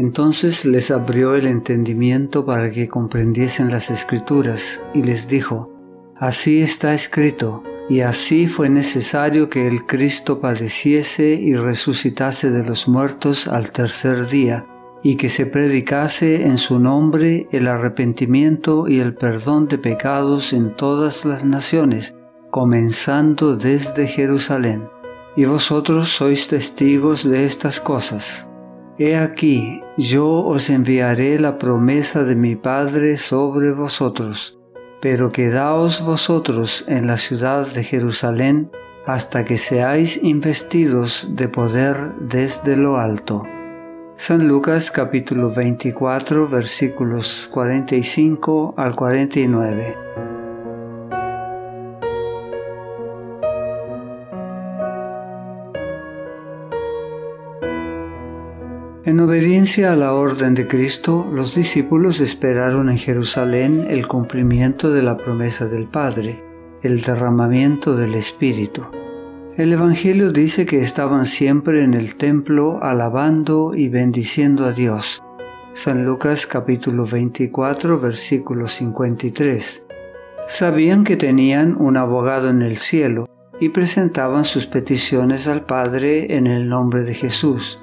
Entonces les abrió el entendimiento para que comprendiesen las escrituras y les dijo, Así está escrito, y así fue necesario que el Cristo padeciese y resucitase de los muertos al tercer día, y que se predicase en su nombre el arrepentimiento y el perdón de pecados en todas las naciones, comenzando desde Jerusalén. Y vosotros sois testigos de estas cosas. He aquí, yo os enviaré la promesa de mi Padre sobre vosotros, pero quedaos vosotros en la ciudad de Jerusalén hasta que seáis investidos de poder desde lo alto. San Lucas capítulo 24 versículos 45 al 49. En obediencia a la orden de Cristo, los discípulos esperaron en Jerusalén el cumplimiento de la promesa del Padre, el derramamiento del Espíritu. El Evangelio dice que estaban siempre en el templo alabando y bendiciendo a Dios. San Lucas capítulo 24 versículo 53. Sabían que tenían un abogado en el cielo y presentaban sus peticiones al Padre en el nombre de Jesús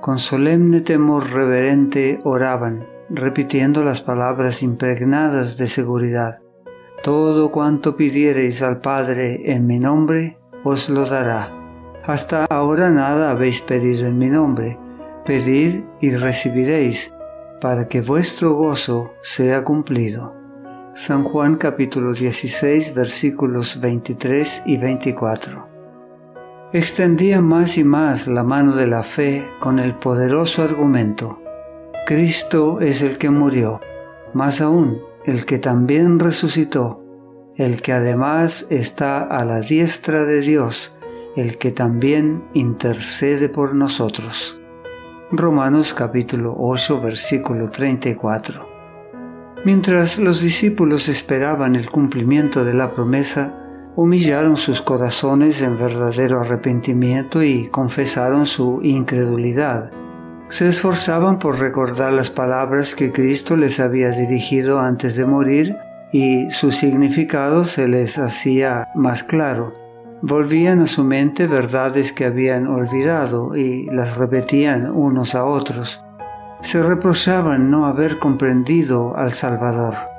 con solemne temor reverente oraban, repitiendo las palabras impregnadas de seguridad. Todo cuanto pidiereis al Padre en mi nombre, os lo dará. Hasta ahora nada habéis pedido en mi nombre. Pedid y recibiréis, para que vuestro gozo sea cumplido. San Juan capítulo 16 versículos 23 y 24 extendía más y más la mano de la fe con el poderoso argumento, Cristo es el que murió, más aún el que también resucitó, el que además está a la diestra de Dios, el que también intercede por nosotros. Romanos capítulo 8 versículo 34. Mientras los discípulos esperaban el cumplimiento de la promesa, humillaron sus corazones en verdadero arrepentimiento y confesaron su incredulidad. Se esforzaban por recordar las palabras que Cristo les había dirigido antes de morir y su significado se les hacía más claro. Volvían a su mente verdades que habían olvidado y las repetían unos a otros. Se reprochaban no haber comprendido al Salvador.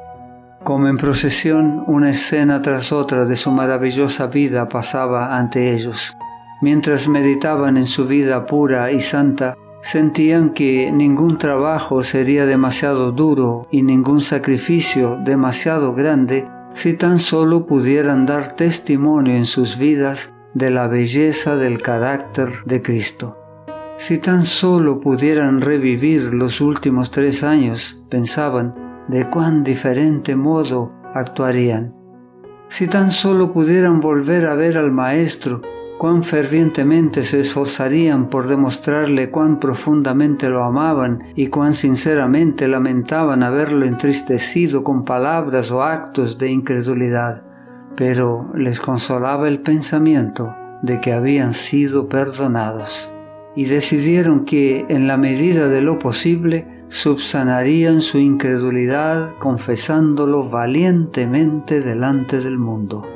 Como en procesión, una escena tras otra de su maravillosa vida pasaba ante ellos. Mientras meditaban en su vida pura y santa, sentían que ningún trabajo sería demasiado duro y ningún sacrificio demasiado grande si tan solo pudieran dar testimonio en sus vidas de la belleza del carácter de Cristo. Si tan solo pudieran revivir los últimos tres años, pensaban, de cuán diferente modo actuarían. Si tan solo pudieran volver a ver al Maestro, cuán fervientemente se esforzarían por demostrarle cuán profundamente lo amaban y cuán sinceramente lamentaban haberlo entristecido con palabras o actos de incredulidad. Pero les consolaba el pensamiento de que habían sido perdonados y decidieron que, en la medida de lo posible, subsanarían su incredulidad confesándolo valientemente delante del mundo.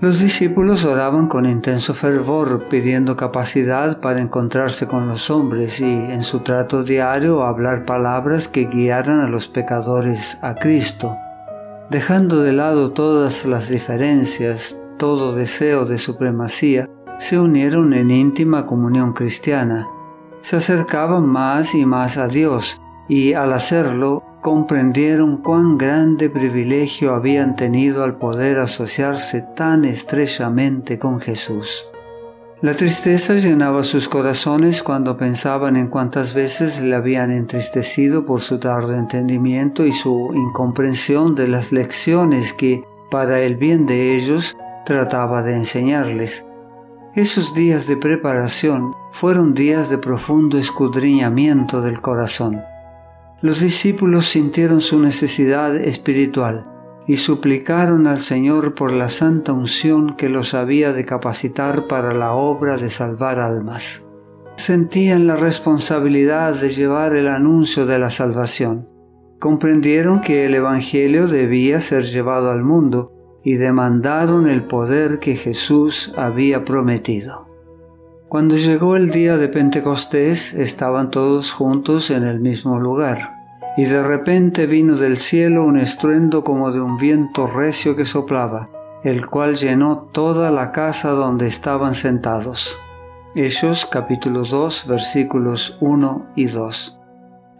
Los discípulos oraban con intenso fervor, pidiendo capacidad para encontrarse con los hombres y en su trato diario hablar palabras que guiaran a los pecadores a Cristo. Dejando de lado todas las diferencias, todo deseo de supremacía, se unieron en íntima comunión cristiana. Se acercaban más y más a Dios, y al hacerlo comprendieron cuán grande privilegio habían tenido al poder asociarse tan estrechamente con Jesús. La tristeza llenaba sus corazones cuando pensaban en cuántas veces le habían entristecido por su tardo entendimiento y su incomprensión de las lecciones que, para el bien de ellos, trataba de enseñarles. Esos días de preparación fueron días de profundo escudriñamiento del corazón los discípulos sintieron su necesidad espiritual y suplicaron al Señor por la santa unción que los había de capacitar para la obra de salvar almas. sentían la responsabilidad de llevar el anuncio de la salvación. Comprendieron que el Evangelio debía ser llevado al mundo y demandaron el poder que Jesús había prometido. Cuando llegó el día de Pentecostés estaban todos juntos en el mismo lugar, y de repente vino del cielo un estruendo como de un viento recio que soplaba, el cual llenó toda la casa donde estaban sentados. Hechos capítulo 2 versículos 1 y 2.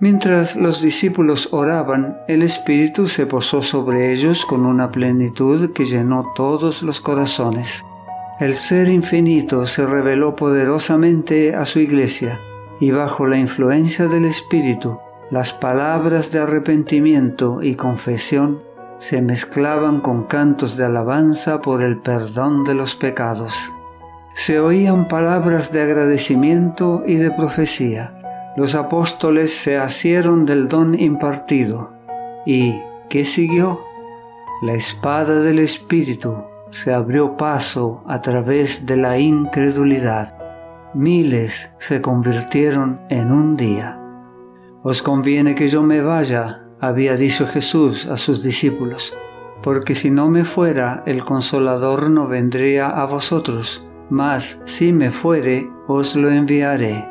Mientras los discípulos oraban, el Espíritu se posó sobre ellos con una plenitud que llenó todos los corazones. El Ser Infinito se reveló poderosamente a su iglesia y bajo la influencia del Espíritu, las palabras de arrepentimiento y confesión se mezclaban con cantos de alabanza por el perdón de los pecados. Se oían palabras de agradecimiento y de profecía los apóstoles se asieron del don impartido. ¿Y qué siguió? La espada del Espíritu se abrió paso a través de la incredulidad. Miles se convirtieron en un día. Os conviene que yo me vaya, había dicho Jesús a sus discípulos, porque si no me fuera, el consolador no vendría a vosotros, mas si me fuere, os lo enviaré.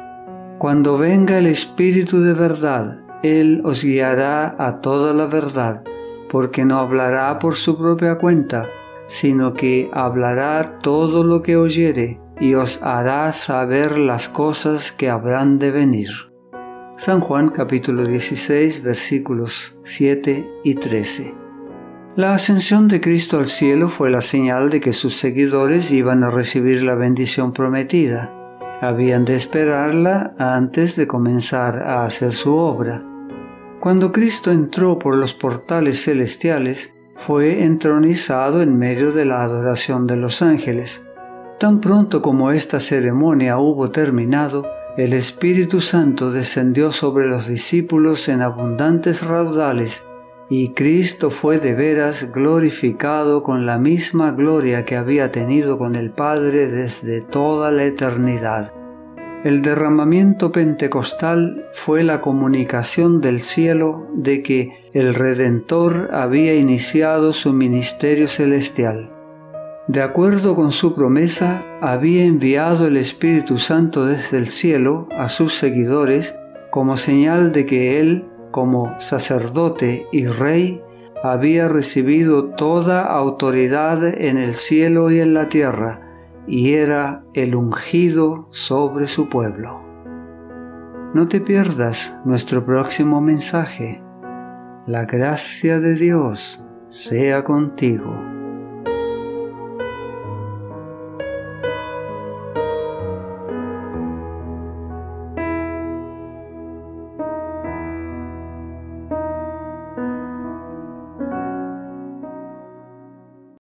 Cuando venga el Espíritu de verdad, Él os guiará a toda la verdad, porque no hablará por su propia cuenta, sino que hablará todo lo que oyere y os hará saber las cosas que habrán de venir. San Juan capítulo 16 versículos 7 y 13. La ascensión de Cristo al cielo fue la señal de que sus seguidores iban a recibir la bendición prometida habían de esperarla antes de comenzar a hacer su obra. Cuando Cristo entró por los portales celestiales, fue entronizado en medio de la adoración de los ángeles. Tan pronto como esta ceremonia hubo terminado, el Espíritu Santo descendió sobre los discípulos en abundantes raudales y Cristo fue de veras glorificado con la misma gloria que había tenido con el Padre desde toda la eternidad. El derramamiento pentecostal fue la comunicación del cielo de que el Redentor había iniciado su ministerio celestial. De acuerdo con su promesa, había enviado el Espíritu Santo desde el cielo a sus seguidores como señal de que Él como sacerdote y rey, había recibido toda autoridad en el cielo y en la tierra, y era el ungido sobre su pueblo. No te pierdas nuestro próximo mensaje. La gracia de Dios sea contigo.